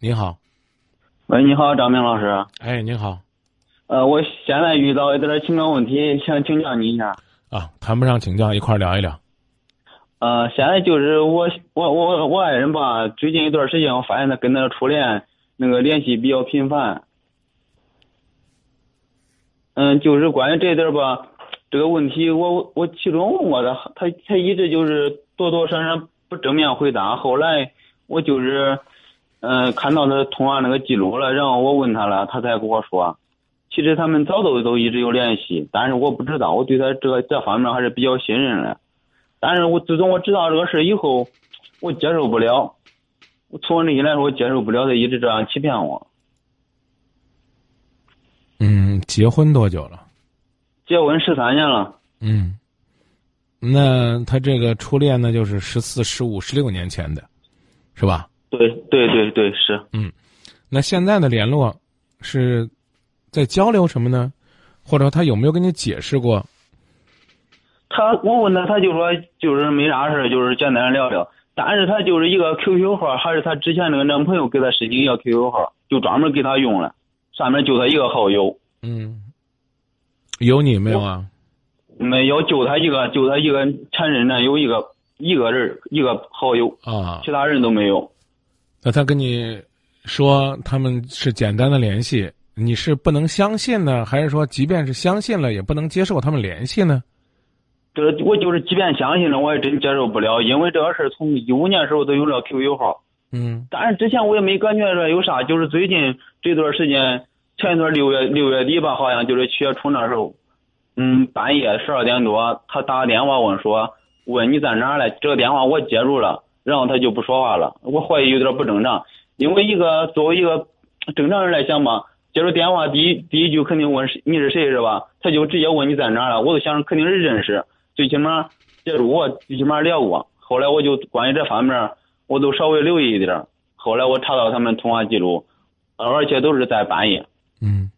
你好，喂，你好，张明老师。哎，您好。呃，我现在遇到一点情感问题，想请教你一下。啊，谈不上请教，一块儿聊一聊。呃，现在就是我我我我爱人吧，最近一段时间我发现他跟那个初恋那个联系比较频繁。嗯，就是关于这点吧，这个问题我我其中问过他，他他一直就是多多少少不正面回答。后来我就是嗯看到他通话那个记录了，然后我问他了，他才跟我说。其实他们早都都一直有联系，但是我不知道，我对他这个这方面还是比较信任的。但是我自从我知道这个事以后，我接受不了。从我内心来说，我接受不了他一直这样欺骗我。嗯，结婚多久了？结婚十三年了。嗯，那他这个初恋呢，就是十四、十五、十六年前的，是吧？对对对对，是。嗯，那现在的联络是？在交流什么呢？或者他有没有跟你解释过？他我问他，他就说就是没啥事就是简单聊聊。但是他就是一个 QQ 号，还是他之前那个男朋友给他申请一个 QQ 号，就专门给他用了，上面就他一个好友。嗯，有你没有啊？没有，就他一个，就他一个前任男友一个一个人一个好友啊，其他人都没有。那他跟你说他们是简单的联系？你是不能相信呢，还是说即便是相信了，也不能接受他们联系呢？这我就是即便相信了，我也真接受不了，因为这个事儿从一五年时候都有了 QQ 号。嗯。但是之前我也没感觉说有啥，就是最近这段时间，前一段六月六月底吧，好像就是七月初那时候，嗯，半夜十二点多，他打个电话问说，问你在哪嘞？这个电话我接住了，然后他就不说话了。我怀疑有点不正常，因为一个作为一个正常人来讲嘛。接着电话，第一第一句肯定问你是谁是吧？他就直接问你在哪了，我都想肯定是认识，最起码接触过，最起码聊过。后来我就关于这方面，我都稍微留意一点。后来我查到他们通话记录，而且都是在半夜。嗯。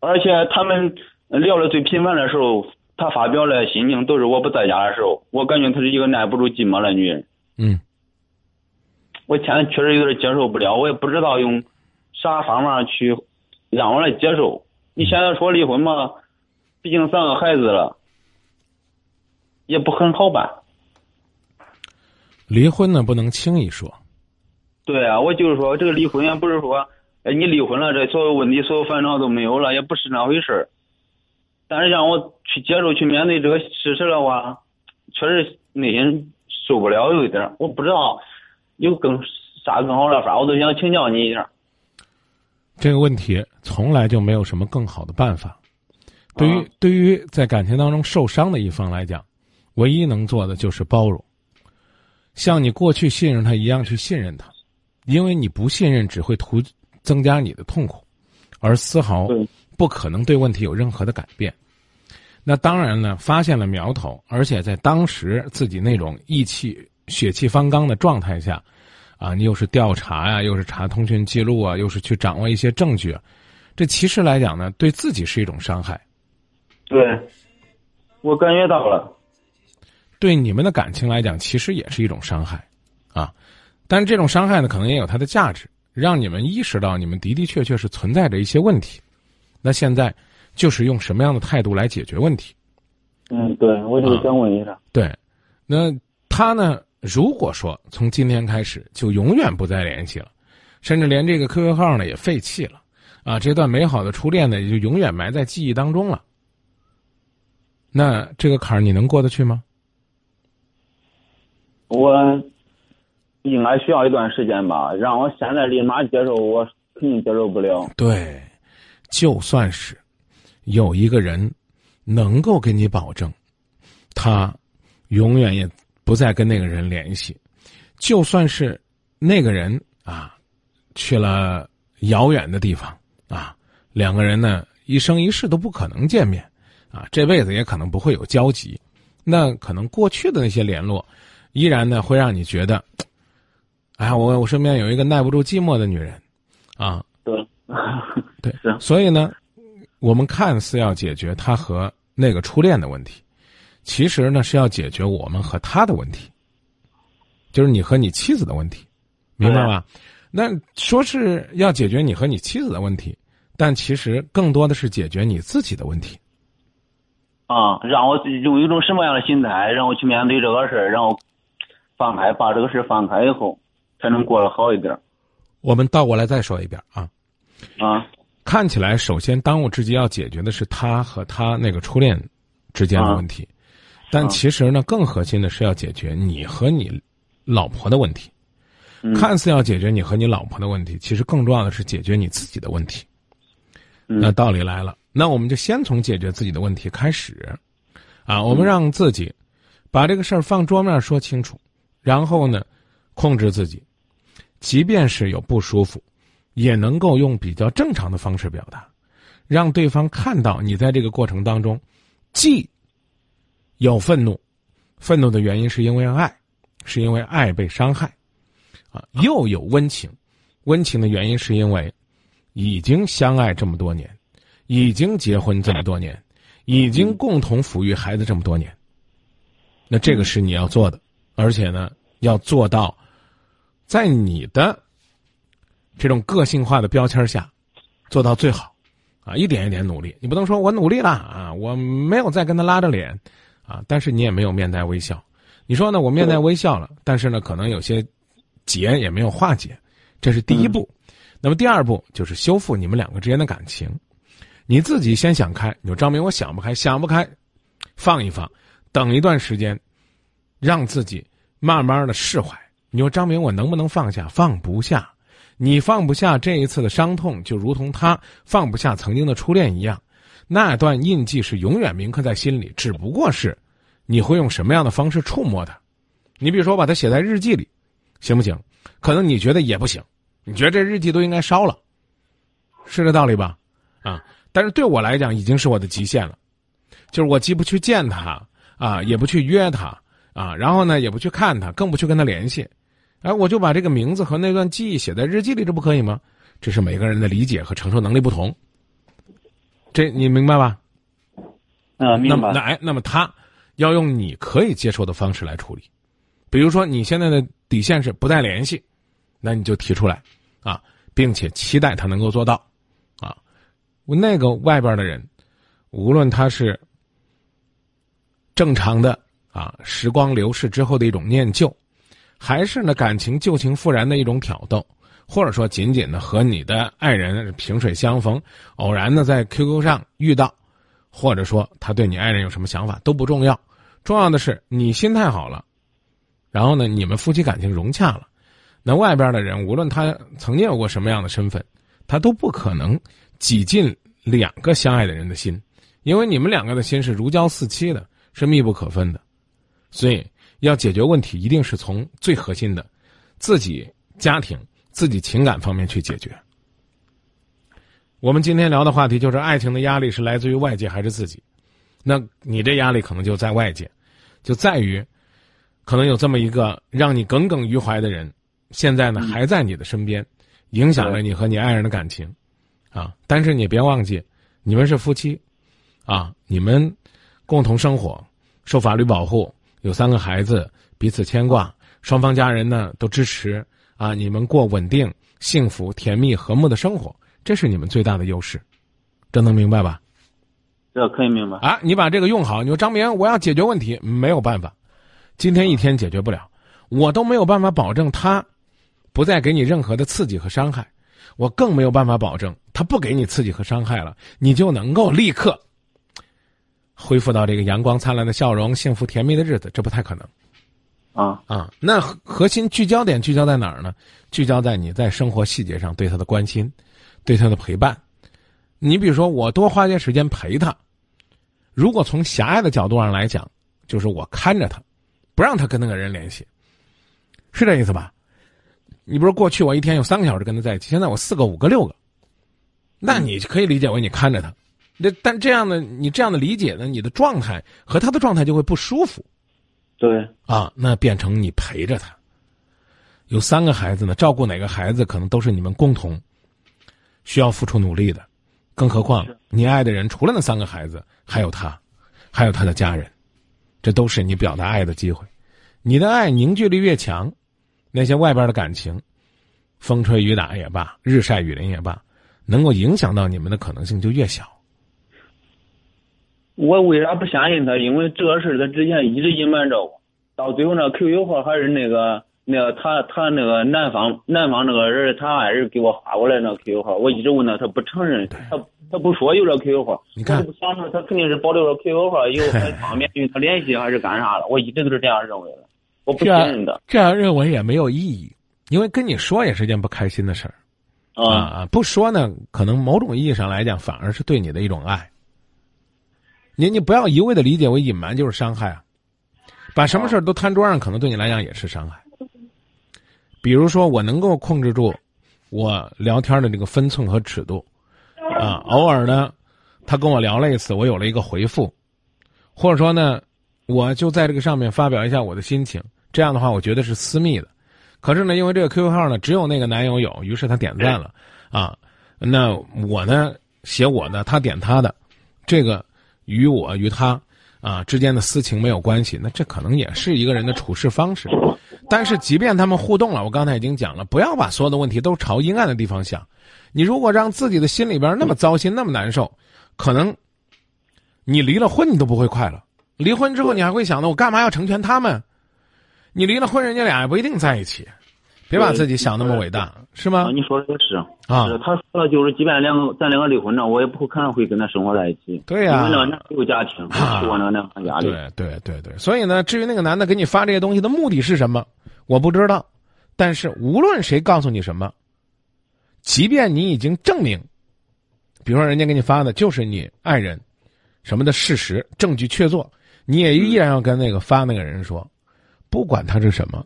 而且他们聊的最频繁的时候，他发表的心情都是我不在家的时候。我感觉她是一个耐不住寂寞的女人。嗯。我现在确实有点接受不了，我也不知道用啥方法去。让我来接受。你现在说离婚嘛？毕竟三个孩子了，也不很好办。离婚呢，不能轻易说。对啊，我就是说，这个离婚也不是说，哎，你离婚了，这所有问题、所有烦恼都没有了，也不是那回事儿。但是让我去接受、去面对这个事实的话，确实内心受不了有一点。我不知道有更啥更好的法，我都想请教你一下。这个问题从来就没有什么更好的办法。对于对于在感情当中受伤的一方来讲，唯一能做的就是包容，像你过去信任他一样去信任他，因为你不信任只会徒增加你的痛苦，而丝毫不可能对问题有任何的改变。那当然呢，发现了苗头，而且在当时自己那种意气血气方刚的状态下。啊，你又是调查呀，又是查通讯记录啊，又是去掌握一些证据，这其实来讲呢，对自己是一种伤害。对，我感觉到了。对你们的感情来讲，其实也是一种伤害，啊，但是这种伤害呢，可能也有它的价值，让你们意识到你们的的确确是存在着一些问题。那现在就是用什么样的态度来解决问题？嗯，对，我就想问一下。对，那他呢？如果说从今天开始就永远不再联系了，甚至连这个 QQ 号呢也废弃了，啊，这段美好的初恋呢也就永远埋在记忆当中了。那这个坎儿你能过得去吗？我应该需要一段时间吧。让我现在立马接受，我肯定接受不了。对，就算是有一个人能够给你保证，他永远也。不再跟那个人联系，就算是那个人啊去了遥远的地方啊，两个人呢一生一世都不可能见面啊，这辈子也可能不会有交集。那可能过去的那些联络，依然呢会让你觉得，哎呀，我我身边有一个耐不住寂寞的女人啊。对，对，所以呢，我们看似要解决他和那个初恋的问题。其实呢，是要解决我们和他的问题，就是你和你妻子的问题，明白吧？那说是要解决你和你妻子的问题，但其实更多的是解决你自己的问题。啊，让我用一种什么样的心态，让我去面对这个事儿，让我放开，把这个事放开以后，才能过得好一点。我们倒过来再说一遍啊，啊，看起来首先当务之急要解决的是他和他那个初恋之间的问题，但其实呢，更核心的是要解决你和你老婆的问题。看似要解决你和你老婆的问题，其实更重要的是解决你自己的问题。那道理来了，那我们就先从解决自己的问题开始，啊，我们让自己把这个事儿放桌面说清楚，然后呢，控制自己，即便是有不舒服，也能够用比较正常的方式表达，让对方看到你在这个过程当中，既有愤怒，愤怒的原因是因为爱，是因为爱被伤害。啊，又有温情，温情的原因是因为已经相爱这么多年，已经结婚这么多年，已经共同抚育孩子这么多年。那这个是你要做的，而且呢，要做到在你的这种个性化的标签下做到最好啊，一点一点努力。你不能说我努力了啊，我没有再跟他拉着脸啊，但是你也没有面带微笑。你说呢？我面带微笑了，但是呢，可能有些。结也没有化解，这是第一步。那么第二步就是修复你们两个之间的感情。你自己先想开，你说张明，我想不开，想不开，放一放，等一段时间，让自己慢慢的释怀。你说张明，我能不能放下？放不下，你放不下这一次的伤痛，就如同他放不下曾经的初恋一样，那段印记是永远铭刻在心里。只不过是你会用什么样的方式触摸它？你比如说，把它写在日记里。行不行？可能你觉得也不行，你觉得这日记都应该烧了，是这道理吧？啊！但是对我来讲，已经是我的极限了，就是我既不去见他啊，也不去约他啊，然后呢，也不去看他，更不去跟他联系，哎，我就把这个名字和那段记忆写在日记里，这不可以吗？这是每个人的理解和承受能力不同，这你明白吧？啊，明白。那哎，那么他要用你可以接受的方式来处理。比如说，你现在的底线是不再联系，那你就提出来，啊，并且期待他能够做到，啊，那个外边的人，无论他是正常的啊，时光流逝之后的一种念旧，还是呢感情旧情复燃的一种挑逗，或者说仅仅的和你的爱人萍水相逢，偶然的在 QQ 上遇到，或者说他对你爱人有什么想法都不重要，重要的是你心态好了。然后呢，你们夫妻感情融洽了，那外边的人无论他曾经有过什么样的身份，他都不可能挤进两个相爱的人的心，因为你们两个的心是如胶似漆的，是密不可分的。所以要解决问题，一定是从最核心的自己家庭、自己情感方面去解决。我们今天聊的话题就是爱情的压力是来自于外界还是自己？那你这压力可能就在外界，就在于。可能有这么一个让你耿耿于怀的人，现在呢还在你的身边，影响了你和你爱人的感情，啊！但是你别忘记，你们是夫妻，啊，你们共同生活，受法律保护，有三个孩子，彼此牵挂，双方家人呢都支持，啊，你们过稳定、幸福、甜蜜、和睦的生活，这是你们最大的优势，这能明白吧？这可以明白啊！你把这个用好，你说张明，我要解决问题，没有办法。今天一天解决不了，我都没有办法保证他不再给你任何的刺激和伤害，我更没有办法保证他不给你刺激和伤害了，你就能够立刻恢复到这个阳光灿烂的笑容、幸福甜蜜的日子，这不太可能。啊啊，那核心聚焦点聚焦在哪儿呢？聚焦在你在生活细节上对他的关心，对他的陪伴。你比如说，我多花些时间陪他，如果从狭隘的角度上来讲，就是我看着他。不让他跟那个人联系，是这意思吧？你不是过去我一天有三个小时跟他在一起，现在我四个、五个、六个，那你可以理解为你看着他。那但这样的你这样的理解呢，你的状态和他的状态就会不舒服。对啊，那变成你陪着他。有三个孩子呢，照顾哪个孩子可能都是你们共同需要付出努力的，更何况你爱的人除了那三个孩子，还有他，还有他的家人。这都是你表达爱的机会，你的爱凝聚力越强，那些外边的感情，风吹雨打也罢，日晒雨淋也罢，能够影响到你们的可能性就越小。我为啥不相信他？因为这个事儿他之前一直隐瞒着我，到最后那 QQ 号还是那个那个他他那个男方男方那个人他爱人给我发过来那 QQ 号，我一直问他，他不承认，他他不说有这 QQ 号。你看，我不想着他肯定是保留了 QQ 号，以后还方便与他联系还是干啥的？我一直都是这样认为的，我不信任的。这样认为也没有意义，因为跟你说也是件不开心的事儿。啊，不说呢，可能某种意义上来讲，反而是对你的一种爱。你你不要一味的理解为隐瞒就是伤害啊，把什么事都摊桌上，可能对你来讲也是伤害。比如说，我能够控制住我聊天的这个分寸和尺度，啊，偶尔呢，他跟我聊了一次，我有了一个回复，或者说呢，我就在这个上面发表一下我的心情，这样的话，我觉得是私密的。可是呢，因为这个 QQ 号呢，只有那个男友有，于是他点赞了，啊，那我呢写我的，他点他的，这个。与我与他啊之间的私情没有关系，那这可能也是一个人的处事方式。但是，即便他们互动了，我刚才已经讲了，不要把所有的问题都朝阴暗的地方想。你如果让自己的心里边那么糟心、那么难受，可能你离了婚你都不会快乐。离婚之后，你还会想到我干嘛要成全他们？你离了婚，人家俩也不一定在一起。别把自己想那么伟大，是吗？你说的也是啊。他说了就是，即便两个咱两个离婚了，我也不可能会跟他生活在一起。对呀，因为那个有家庭，我那个两个压力。对对对对，所以呢，至于那个男的给你发这些东西的目的是什么，我不知道。但是无论谁告诉你什么，即便你已经证明，比如说人家给你发的就是你爱人什么的事实，证据确凿，你也依然要跟那个发那个人说，不管他是什么。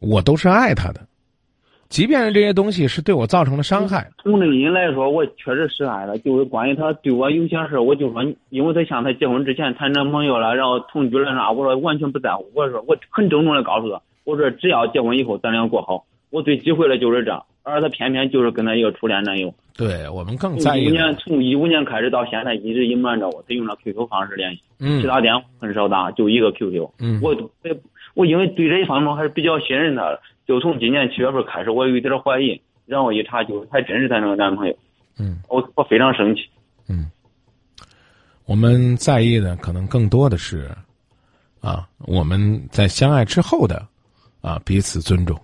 我都是爱他的，即便是这些东西是对我造成了伤害。从内心来说，我确实是爱他。就是关于他对我有些事我就说，因为他像他结婚之前谈男朋友了，然后同居了啥，我说完全不在乎。我说我很郑重的告诉他，我说只要结婚以后咱俩过好，我最忌讳的就是这。而他偏偏就是跟他一个初恋男友。对我们更在意。一五年从一五年开始到现在一直隐瞒着我，他用了 QQ 方式联系，其他电话很少打，就一个 QQ。嗯，我我因为对这一方面还是比较信任他的，就从今年七月份开始，我有一点怀疑，然后一查就还真是她那个男朋友。嗯，我我非常生气。嗯，我们在意的可能更多的是，啊，我们在相爱之后的，啊，彼此尊重。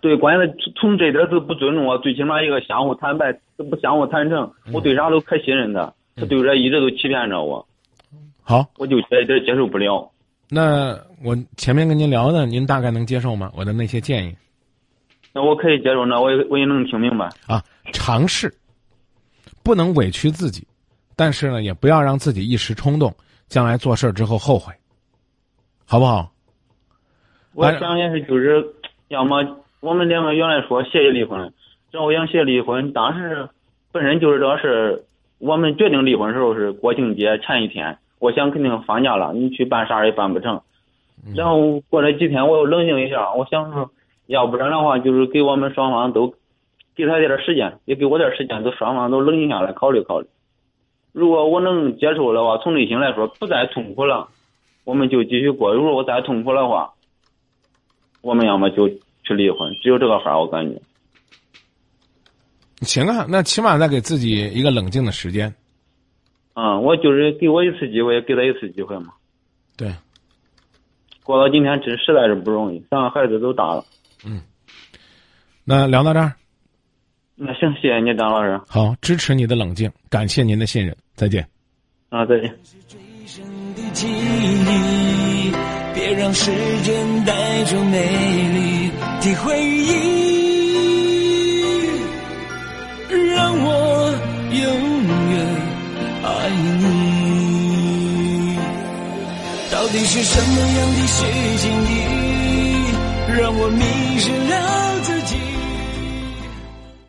对，关键从这点都不尊重我，最起码一个相互坦白，不相互坦诚，我对啥都可信任他，他对这一直都欺骗着我。好，我就这点接受不了。那我前面跟您聊的，您大概能接受吗？我的那些建议，那我可以接受，那我也我也能听明白啊。尝试，不能委屈自己，但是呢，也不要让自己一时冲动，将来做事之后后悔，好不好？我想也是，就是要么我们两个原来说协议离婚，然后想协议离婚，当时本身就是这事，我们决定离婚时候是国庆节前一天。我想肯定放假了，你去办啥也办不成。然后过了几天，我又冷静一下，我想说，要不然的话，就是给我们双方都给他点时间，也给我点时间，都双方都冷静下来考虑考虑。如果我能接受的话，从内心来说不再痛苦了，我们就继续过。如果我再痛苦的话，我们要么就去离婚，只有这个法我感觉。行啊，那起码再给自己一个冷静的时间。嗯，我就是给我一次机会，给他一次机会嘛。对，过到今天真实在是不容易，三个孩子都大了。嗯，那聊到这儿。那行，谢谢你，张老师。好，支持你的冷静，感谢您的信任，再见。啊，再见。别让时间带走美丽的回爱你，到底是什么样的事情你，让我迷失了？